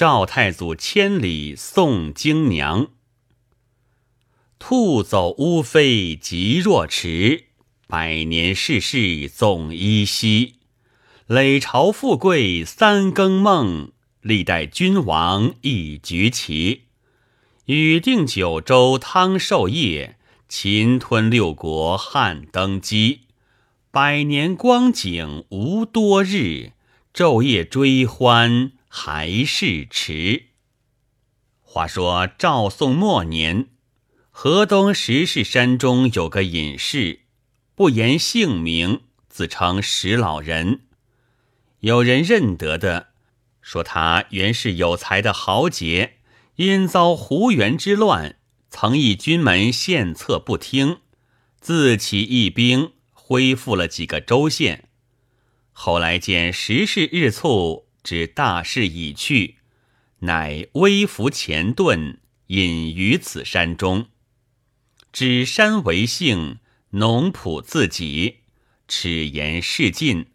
赵太祖千里送京娘。兔走乌飞急若迟，百年世事总依稀。累朝富贵三更梦，历代君王一局棋。禹定九州汤授业，秦吞六国汉登基。百年光景无多日，昼夜追欢还是迟。话说赵宋末年，河东石室山中有个隐士，不言姓名，自称石老人。有人认得的，说他原是有才的豪杰，因遭胡元之乱，曾议军门献策不听，自起义兵。恢复了几个州县，后来见时势日促，知大势已去，乃微服前遁，隐于此山中。指山为姓，农圃自己，齿言事尽，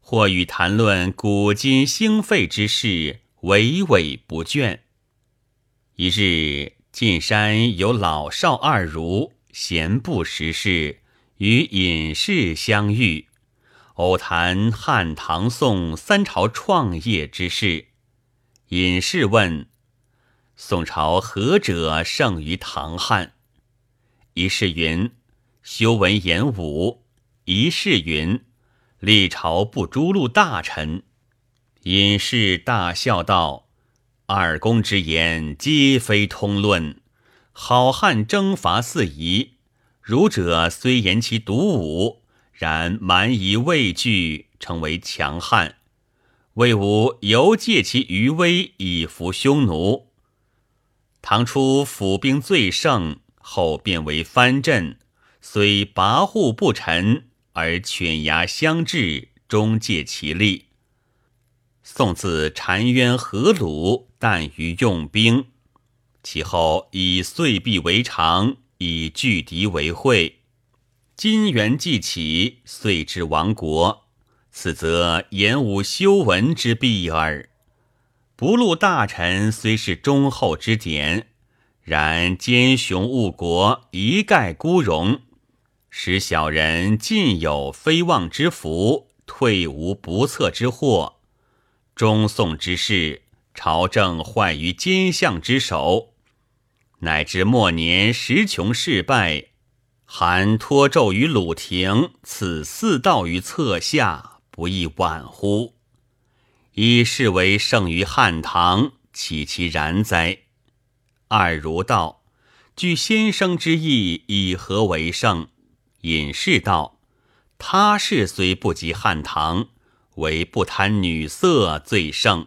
或与谈论古今兴废之事，娓娓不倦。一日，进山有老少二儒，闲步时事。与隐士相遇，偶谈汉唐宋三朝创业之事。隐士问：“宋朝何者胜于唐汉？”一士云：“修文言武。”一士云：“历朝不诛戮大臣。”隐士大笑道：“二公之言，皆非通论。好汉征伐四夷。”儒者虽言其独武，然蛮夷畏惧，成为强悍。魏武犹借其余威以服匈奴。唐初府兵最盛，后变为藩镇，虽跋扈不臣，而犬牙相制，终借其力。宋自澶渊河鲁，但于用兵，其后以岁币为常。以拒敌为会，金元既起，遂至亡国。此则言武修文之弊耳。不录大臣虽是忠厚之典，然奸雄误国，一概孤荣，使小人尽有非望之福，退无不测之祸。中宋之事，朝政坏于奸相之手。乃至末年时穷势败，还托纣于鲁庭，此四道于侧下，不亦晚乎？以是为胜于汉唐，岂其然哉？二如道：据先生之意，以何为胜？隐士道：他事虽不及汉唐，唯不贪女色最胜。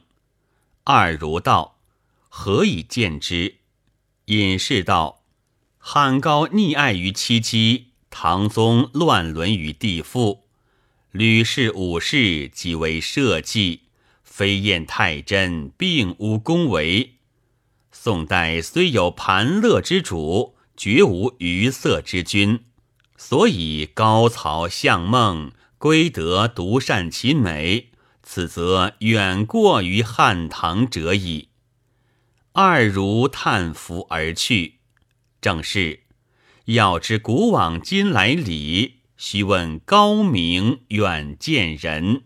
二如道：何以见之？隐士道：“汉高溺爱于戚姬，唐宗乱伦于弟妇，吕氏、武氏即为社稷，飞燕太真，并无恭维。宋代虽有盘乐之主，绝无愉色之君，所以高曹相孟，归德独善其美，此则远过于汉唐者矣。”二如叹服而去，正是要知古往今来理，须问高明远见人。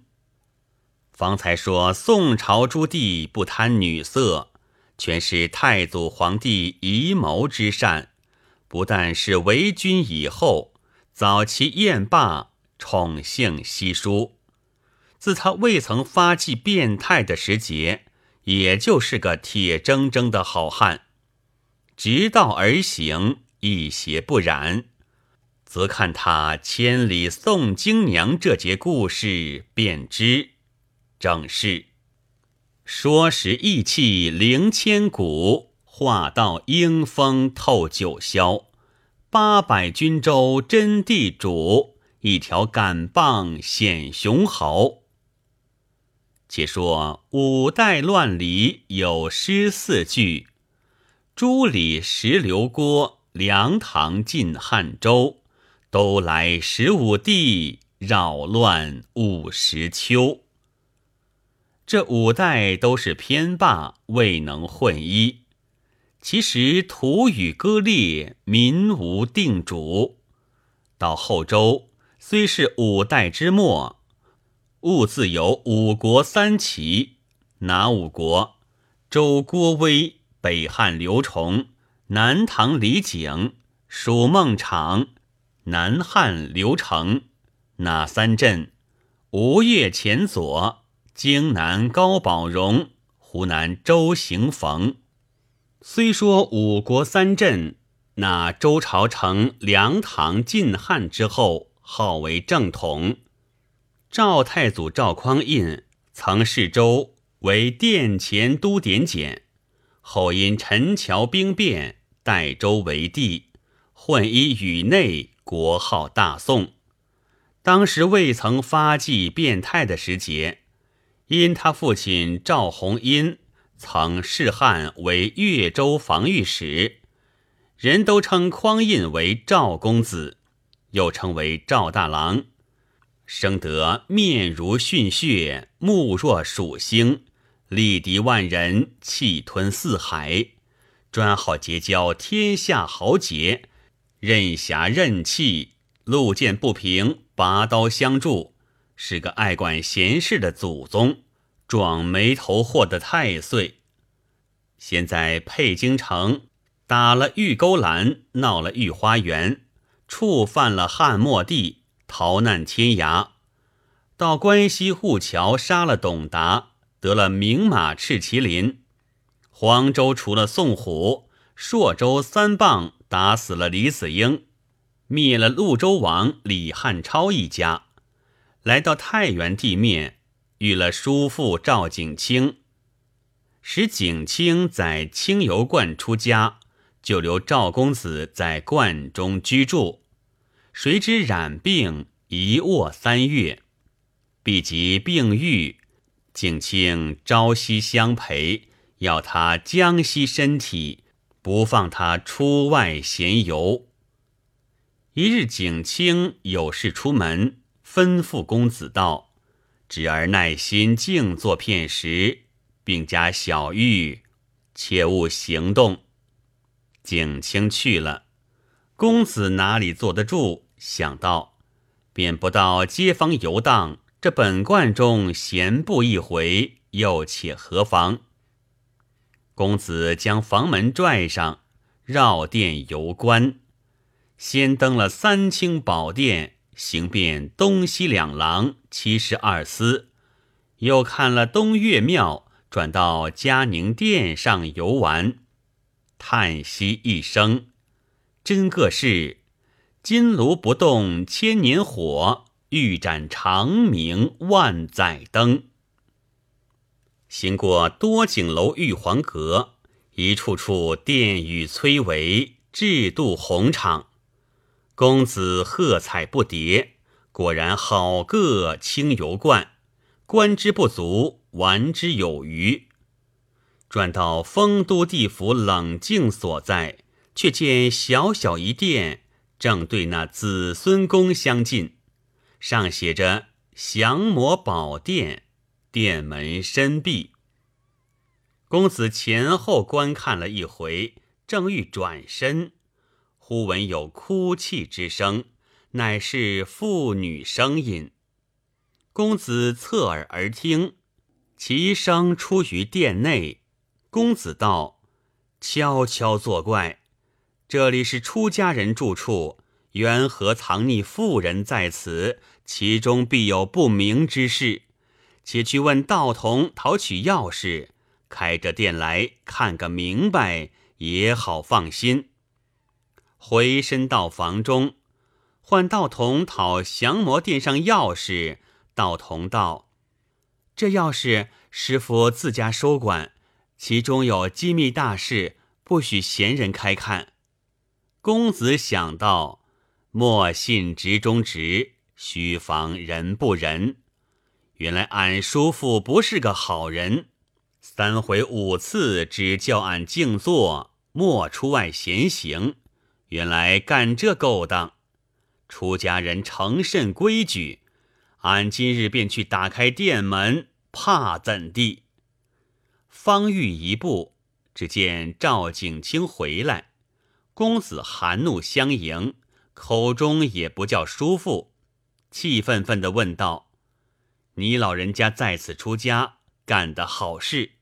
方才说宋朝诸帝不贪女色，全是太祖皇帝遗谋之善。不但是为君以后，早期宴罢，宠幸稀疏。自他未曾发迹变态的时节。也就是个铁铮铮的好汉，直道而行，一邪不染，则看他千里送京娘这节故事，便知正是说时意气凌千古，话道英风透九霄。八百军州真地主，一条杆棒显雄豪。且说五代乱离有诗四句：朱李石刘郭，梁唐晋汉周，都来十五帝，扰乱五十秋。这五代都是偏霸，未能混一。其实土与割裂，民无定主。到后周虽是五代之末，兀自有五国三齐。哪五国？周郭威，北汉刘崇，南唐李景，蜀孟昶，南汉刘成。哪三镇？吴越前左，荆南高宝荣，湖南周行逢。虽说五国三镇，那周朝成梁唐晋汉之后，号为正统。赵太祖赵匡胤曾视周为殿前都点检，后因陈桥兵变，代周为帝，混一宇内，国号大宋。当时未曾发迹变态的时节，因他父亲赵弘殷。曾仕汉为越州防御使，人都称匡胤为赵公子，又称为赵大郎，生得面如逊血，目若鼠星，力敌万人，气吞四海，专好结交天下豪杰，任侠任气，路见不平，拔刀相助，是个爱管闲事的祖宗。撞眉头祸的太岁，现在沛京城打了玉勾栏，闹了御花园，触犯了汉末帝，逃难天涯，到关西护桥杀了董达，得了名马赤麒麟。黄州除了宋虎，朔州三棒打死了李子英，灭了潞州王李汉超一家，来到太原地面。遇了叔父赵景清，使景清在清游观出家，就留赵公子在观中居住。谁知染病，一卧三月，必及病愈，景清朝夕相陪，要他将息身体，不放他出外闲游。一日，景清有事出门，吩咐公子道。侄儿耐心静坐片时，并加小玉，切勿行动。景清去了，公子哪里坐得住？想到，便不到街坊游荡，这本观中闲步一回，又且何妨？公子将房门拽上，绕殿游观，先登了三清宝殿。行遍东西两廊七十二司，又看了东岳庙，转到嘉宁殿上游玩，叹息一声：“真个是金炉不动千年火，玉盏长明万载灯。”行过多景楼玉皇阁，一处处殿宇崔嵬，制度宏敞。公子喝彩不迭，果然好个清游观，观之不足，玩之有余。转到丰都地府冷静所在，却见小小一殿，正对那子孙宫相近，上写着“降魔宝殿”，殿门深闭。公子前后观看了一回，正欲转身。忽闻有哭泣之声，乃是妇女声音。公子侧耳而听，其声出于殿内。公子道：“悄悄作怪，这里是出家人住处，缘何藏匿妇人在此？其中必有不明之事。且去问道童讨取钥匙，开着店来看个明白，也好放心。”回身到房中，唤道童讨降魔殿上钥匙。道童道：“这钥匙师傅自家收管，其中有机密大事，不许闲人开看。”公子想到：莫信直中直，须防人不仁。原来俺叔父不是个好人，三回五次只叫俺静坐，莫出外闲行。原来干这勾当，出家人诚甚规矩。俺今日便去打开店门，怕怎地？方欲一步，只见赵景清回来，公子含怒相迎，口中也不叫叔父，气愤愤地问道：“你老人家在此出家，干的好事？”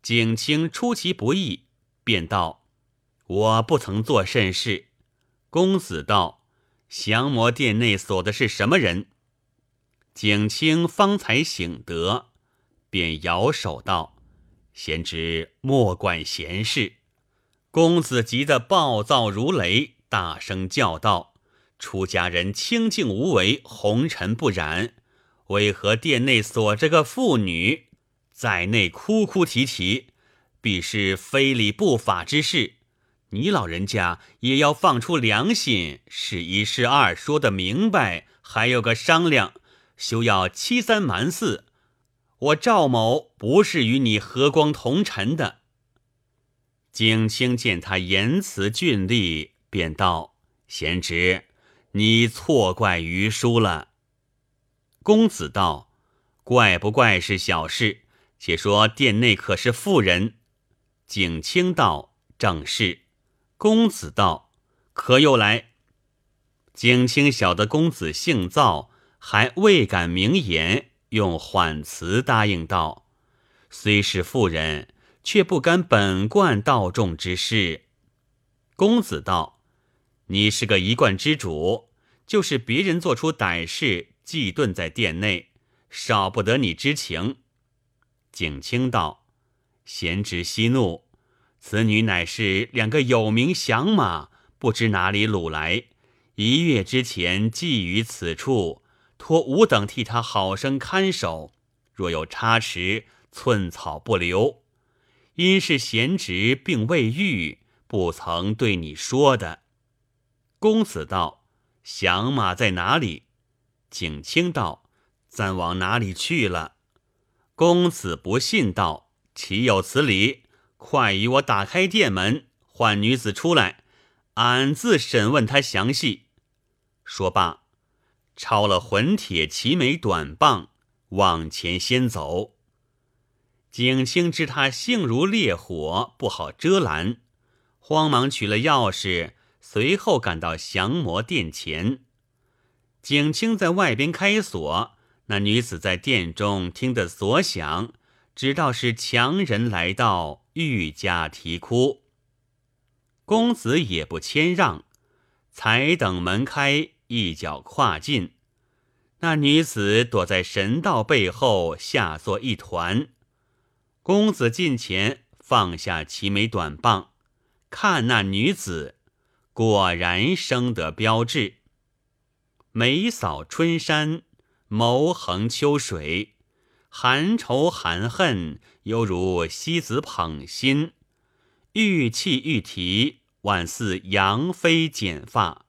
景清出其不意，便道：“我不曾做甚事。”公子道：“降魔殿内锁的是什么人？”景清方才醒得，便摇手道：“贤侄莫管闲事。”公子急得暴躁如雷，大声叫道：“出家人清净无为，红尘不染，为何殿内锁着个妇女，在内哭哭啼啼，必是非礼不法之事。你老人家也要放出良心，是一是二说得明白，还有个商量。”休要欺三瞒四，我赵某不是与你和光同尘的。景清见他言辞峻厉，便道：“贤侄，你错怪于叔了。”公子道：“怪不怪是小事，且说殿内可是妇人？”景清道：“正是。”公子道：“可又来？”景清晓得公子性躁。还未敢明言，用缓词答应道：“虽是妇人，却不干本贯道众之事。”公子道：“你是个一贯之主，就是别人做出歹事，忌遁在殿内，少不得你知情。”景清道：“贤侄息怒，此女乃是两个有名响马，不知哪里掳来，一月之前寄于此处。”托吾等替他好生看守，若有差池，寸草不留。因是贤侄并未愈，不曾对你说的。公子道：“响马在哪里？”景清道：“暂往哪里去了？”公子不信道：“岂有此理！快与我打开店门，唤女子出来，俺自审问她详细。”说罢。抄了混铁齐眉短棒，往前先走。景清知他性如烈火，不好遮拦，慌忙取了钥匙，随后赶到降魔殿前。景清在外边开锁，那女子在殿中听得锁响，知道是强人来到，愈加啼哭。公子也不谦让，才等门开。一脚跨进，那女子躲在神道背后，下作一团。公子近前，放下齐眉短棒，看那女子，果然生得标致，眉扫春山，眸横秋水，含愁含恨，犹如西子捧心，玉气玉提，宛似杨妃剪发。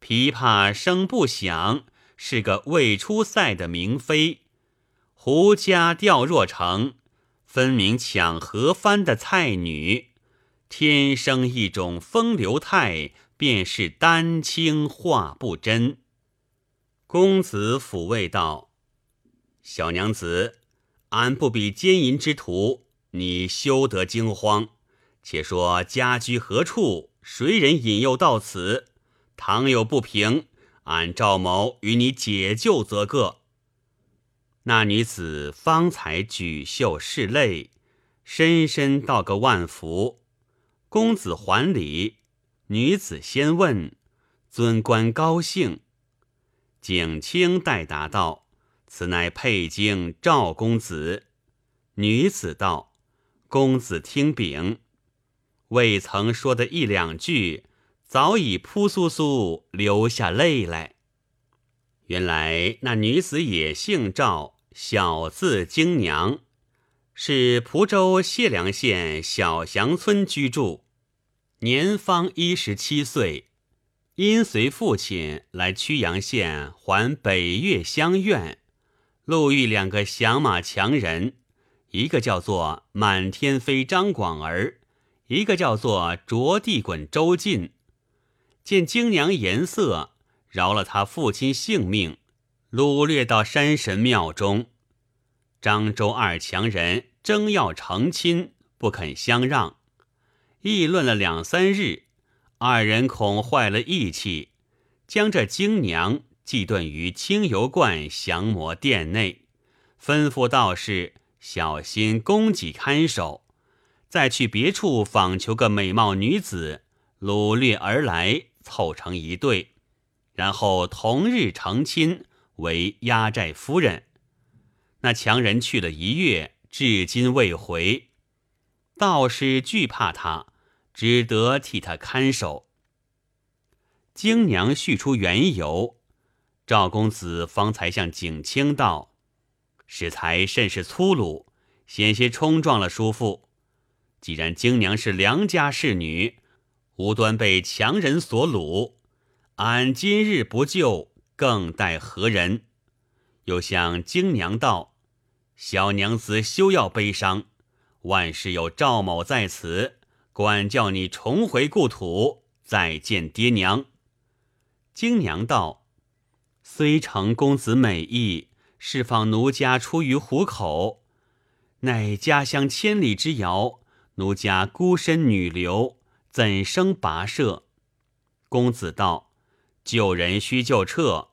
琵琶声不响，是个未出塞的明妃；胡家调若成，分明抢河帆的菜女。天生一种风流态，便是丹青画不真。公子抚慰道：“小娘子，俺不比奸淫之徒，你休得惊慌。且说家居何处？谁人引诱到此？”倘有不平，俺赵某与你解救则个。那女子方才举袖拭泪，深深道个万福。公子还礼，女子先问：“尊官高兴？”景清代答道：“此乃佩京赵公子。”女子道：“公子听禀。”未曾说的一两句。早已扑簌簌流下泪来。原来那女子也姓赵，小字京娘，是蒲州解良县小祥村居住，年方一十七岁，因随父亲来曲阳县还北岳乡院，路遇两个响马强人，一个叫做满天飞张广儿，一个叫做着地滚周进。见京娘颜色，饶了他父亲性命，掳掠到山神庙中。漳州二强人争要成亲，不肯相让，议论了两三日，二人恐坏了义气，将这精娘寄遁于清油观降魔殿内，吩咐道士小心供给看守。再去别处访求个美貌女子，掳掠而来，凑成一对，然后同日成亲，为压寨夫人。那强人去了一月，至今未回。道士惧怕他，只得替他看守。京娘叙出缘由，赵公子方才向景清道：“适才甚是粗鲁，险些冲撞了叔父。”既然京娘是良家侍女，无端被强人所掳，俺今日不救，更待何人？又向京娘道：“小娘子休要悲伤，万事有赵某在此，管教你重回故土，再见爹娘。”京娘道：“虽承公子美意，释放奴家出于虎口，乃家乡千里之遥。”奴家孤身女流，怎生跋涉？公子道：“救人须救撤，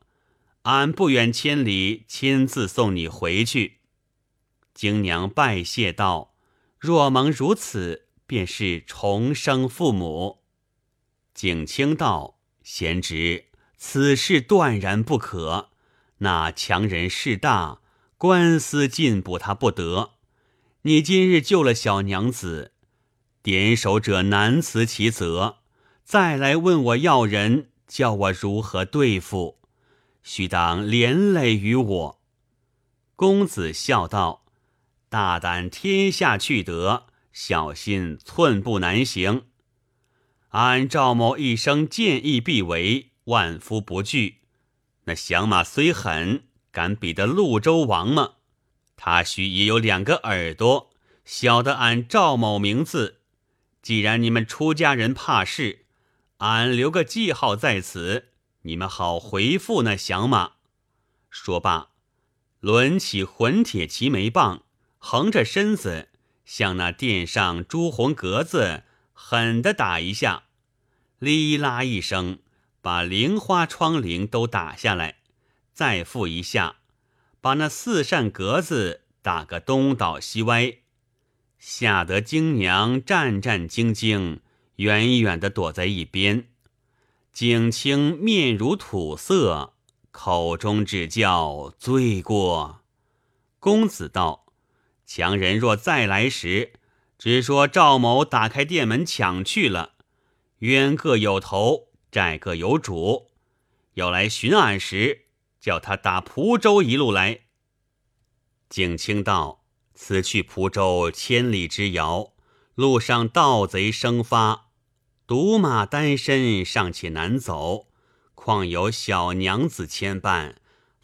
俺不远千里，亲自送你回去。”京娘拜谢道：“若蒙如此，便是重生父母。”景清道：“贤侄，此事断然不可。那强人势大，官司进补他不得。你今日救了小娘子。”点首者难辞其责，再来问我要人，叫我如何对付？须当连累于我。公子笑道：“大胆天下去得，小心寸步难行。俺赵某一生见义必为，万夫不惧。那降马虽狠，敢比得潞州王吗？他须也有两个耳朵，晓得俺赵某名字。”既然你们出家人怕事，俺留个记号在此，你们好回复那降马。说罢，抡起混铁齐眉棒，横着身子向那殿上朱红格子狠的打一下，哩啦一声，把菱花窗棂都打下来；再复一下，把那四扇格子打个东倒西歪。吓得京娘战战兢兢，远远的躲在一边。景清面如土色，口中只叫罪过。公子道：“强人若再来时，只说赵某打开店门抢去了，冤各有头，债各有主。要来寻俺时，叫他打蒲州一路来。”景清道。此去蒲州千里之遥，路上盗贼生发，独马单身尚且难走，况有小娘子牵绊，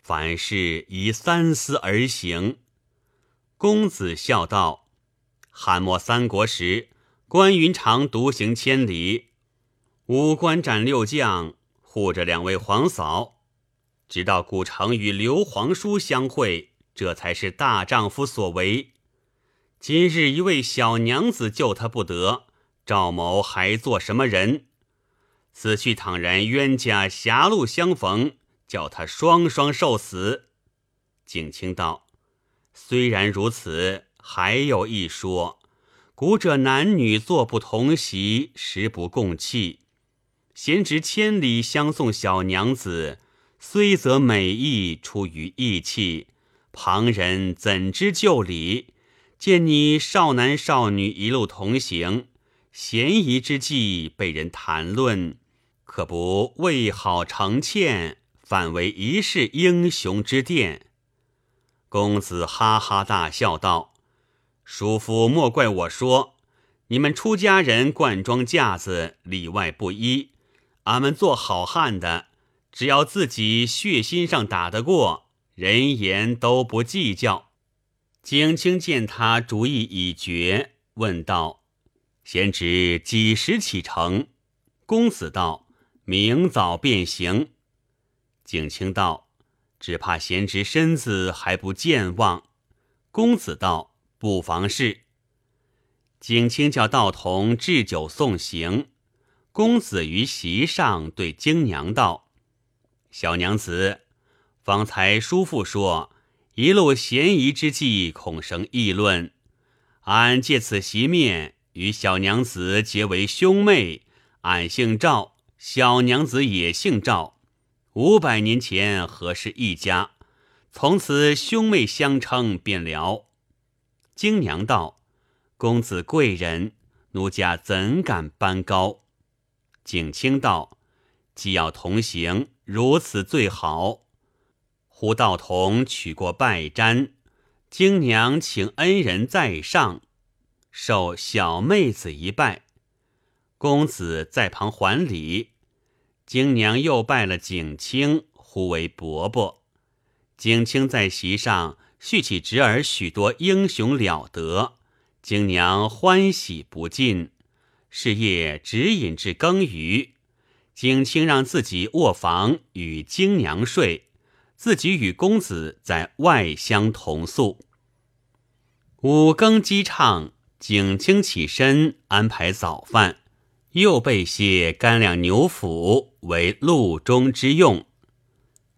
凡事宜三思而行。公子笑道：“汉末三国时，关云长独行千里，五关斩六将，护着两位皇嫂，直到古城与刘皇叔相会。”这才是大丈夫所为。今日一位小娘子救他不得，赵某还做什么人？此去倘然冤家狭路相逢，叫他双双受死。景清道：“虽然如此，还有一说：古者男女坐不同席，食不共器。贤侄千里相送小娘子，虽则美意出于义气。”旁人怎知旧礼？见你少男少女一路同行，嫌疑之际被人谈论，可不为好成欠，反为一世英雄之殿。公子哈哈大笑道：“叔父莫怪我说，你们出家人冠装架子，里外不一。俺们做好汉的，只要自己血心上打得过。”人言都不计较。景清见他主意已决，问道：“贤侄几时启程？”公子道：“明早便行。”景清道：“只怕贤侄身子还不健忘。”公子道：“不妨事。”景清叫道童置酒送行。公子于席上对京娘道：“小娘子，方才叔父说一路嫌疑之际，恐生议论。俺借此席面与小娘子结为兄妹。俺姓赵，小娘子也姓赵。五百年前何氏一家，从此兄妹相称便了。”京娘道：“公子贵人，奴家怎敢攀高？”景清道：“既要同行，如此最好。”胡道童取过拜毡，京娘请恩人在上，受小妹子一拜。公子在旁还礼，京娘又拜了景清，呼为伯伯。景清在席上叙起侄儿许多英雄了得，京娘欢喜不尽。是夜指引至更余，景清让自己卧房与京娘睡，自己与公子在外厢同宿。五更鸡唱，景清起身安排早饭，又备些干粮牛脯为路中之用。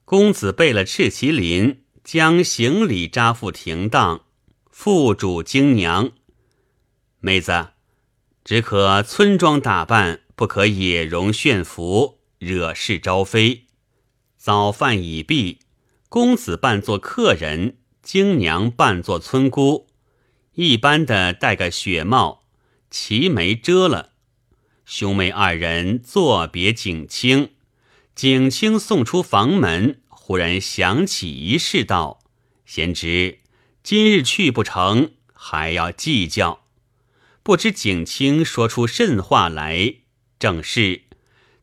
公子备了赤麒麟，将行李扎付停当，付主京娘妹子。只可村庄打扮，不可野容炫服，惹事招非。早饭已毕，公子扮作客人，京娘扮作村姑，一般的戴个雪帽，齐眉遮了。兄妹二人作别景清，景清送出房门，忽然想起一事，道：“贤侄，今日去不成，还要计较。”不知景清说出甚话来，正是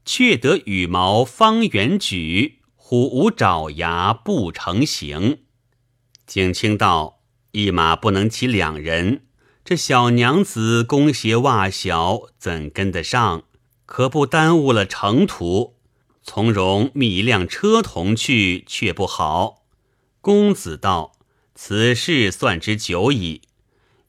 却得羽毛方圆举，虎无爪牙不成形。景清道：“一马不能骑两人，这小娘子弓鞋袜小，怎跟得上？可不耽误了程途。从容觅一辆车同去，却不好。”公子道：“此事算之久矣。”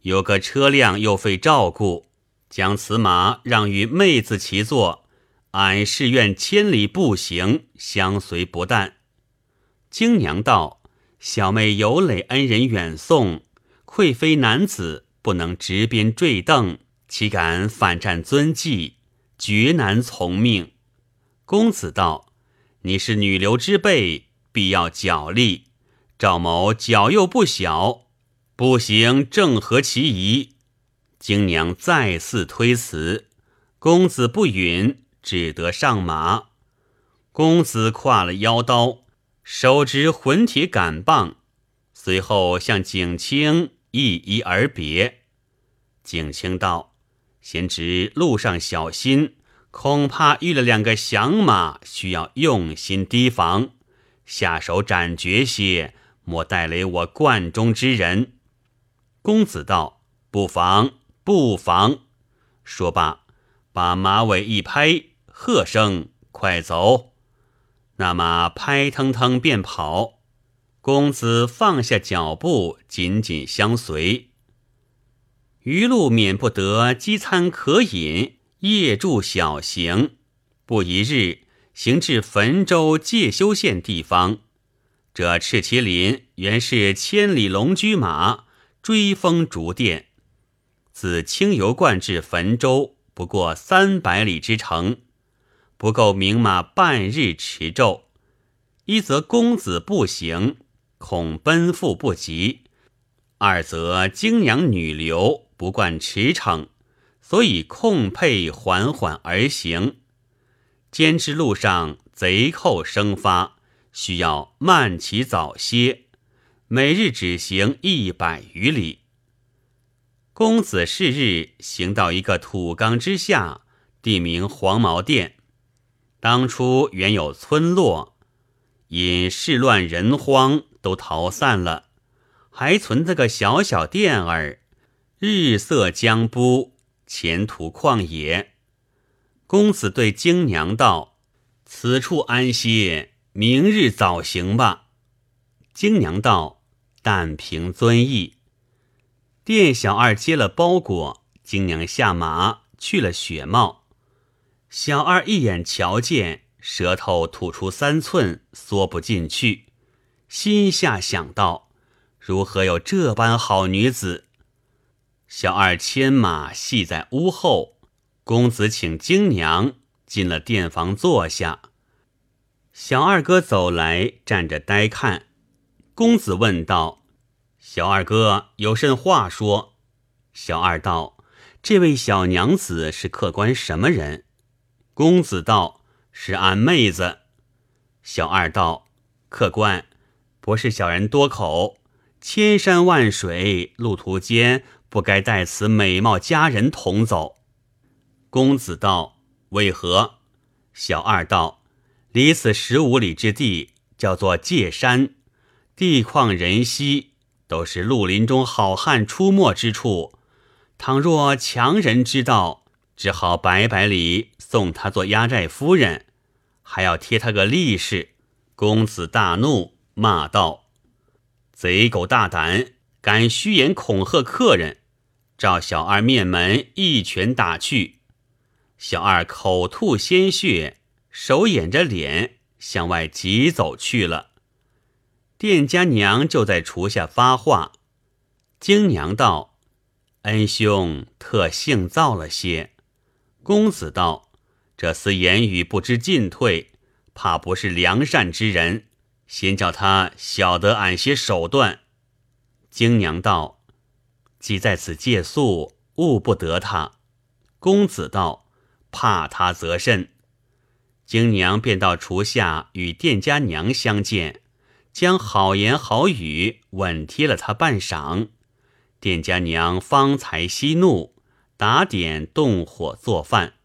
有个车辆又费照顾，将此马让与妹子骑坐，俺是愿千里步行相随不淡。京娘道：“小妹有累恩人远送，愧非男子，不能执鞭坠镫，岂敢反战尊纪，绝难从命。”公子道：“你是女流之辈，必要脚力。赵某脚又不小。”不行，正合其宜。京娘再次推辞，公子不允，只得上马。公子挎了腰刀，手执混铁杆棒，随后向景清一一而别。景清道：“贤侄路上小心，恐怕遇了两个响马，需要用心提防，下手斩绝些，莫带累我观中之人。”公子道：“不妨，不妨。”说罢，把马尾一拍，喝声：“快走！”那马拍腾腾便跑。公子放下脚步，紧紧相随。余路免不得饥餐渴饮，夜住小行。不一日，行至汾州介休县地方。这赤麒麟原是千里龙驹马。追风逐电，自清油观至汾州不过三百里之程，不够名马半日驰骤。一则公子步行，恐奔赴不及；二则京娘女流不惯驰骋，所以控配缓缓而行。兼之路上贼寇生发，需要慢骑早歇。每日只行一百余里。公子是日行到一个土冈之下，地名黄毛店。当初原有村落，因事乱人荒，都逃散了，还存着个小小店儿，日色将不，前途旷野。公子对京娘道：“此处安歇，明日早行吧。”京娘道。但凭尊意，店小二接了包裹，金娘下马去了雪帽。小二一眼瞧见，舌头吐出三寸，缩不进去，心下想到：如何有这般好女子？小二牵马系在屋后，公子请金娘进了店房坐下。小二哥走来，站着呆看。公子问道。小二哥有甚话说？小二道：“这位小娘子是客官什么人？”公子道：“是俺妹子。”小二道：“客官，不是小人多口，千山万水，路途间不该带此美貌佳人同走。”公子道：“为何？”小二道：“离此十五里之地，叫做界山，地旷人稀。”都是绿林中好汉出没之处，倘若强人知道，只好白百里送他做压寨夫人，还要贴他个利是。公子大怒，骂道：“贼狗大胆，敢虚言恐吓客人！”照小二面门一拳打去，小二口吐鲜血，手掩着脸向外急走去了。店家娘就在厨下发话，京娘道：“恩兄特性躁了些。”公子道：“这厮言语不知进退，怕不是良善之人，先叫他晓得俺些手段。”京娘道：“既在此借宿，误不得他。”公子道：“怕他则甚。”京娘便到厨下与店家娘相见。将好言好语稳贴了他半晌，店家娘方才息怒，打点动火做饭。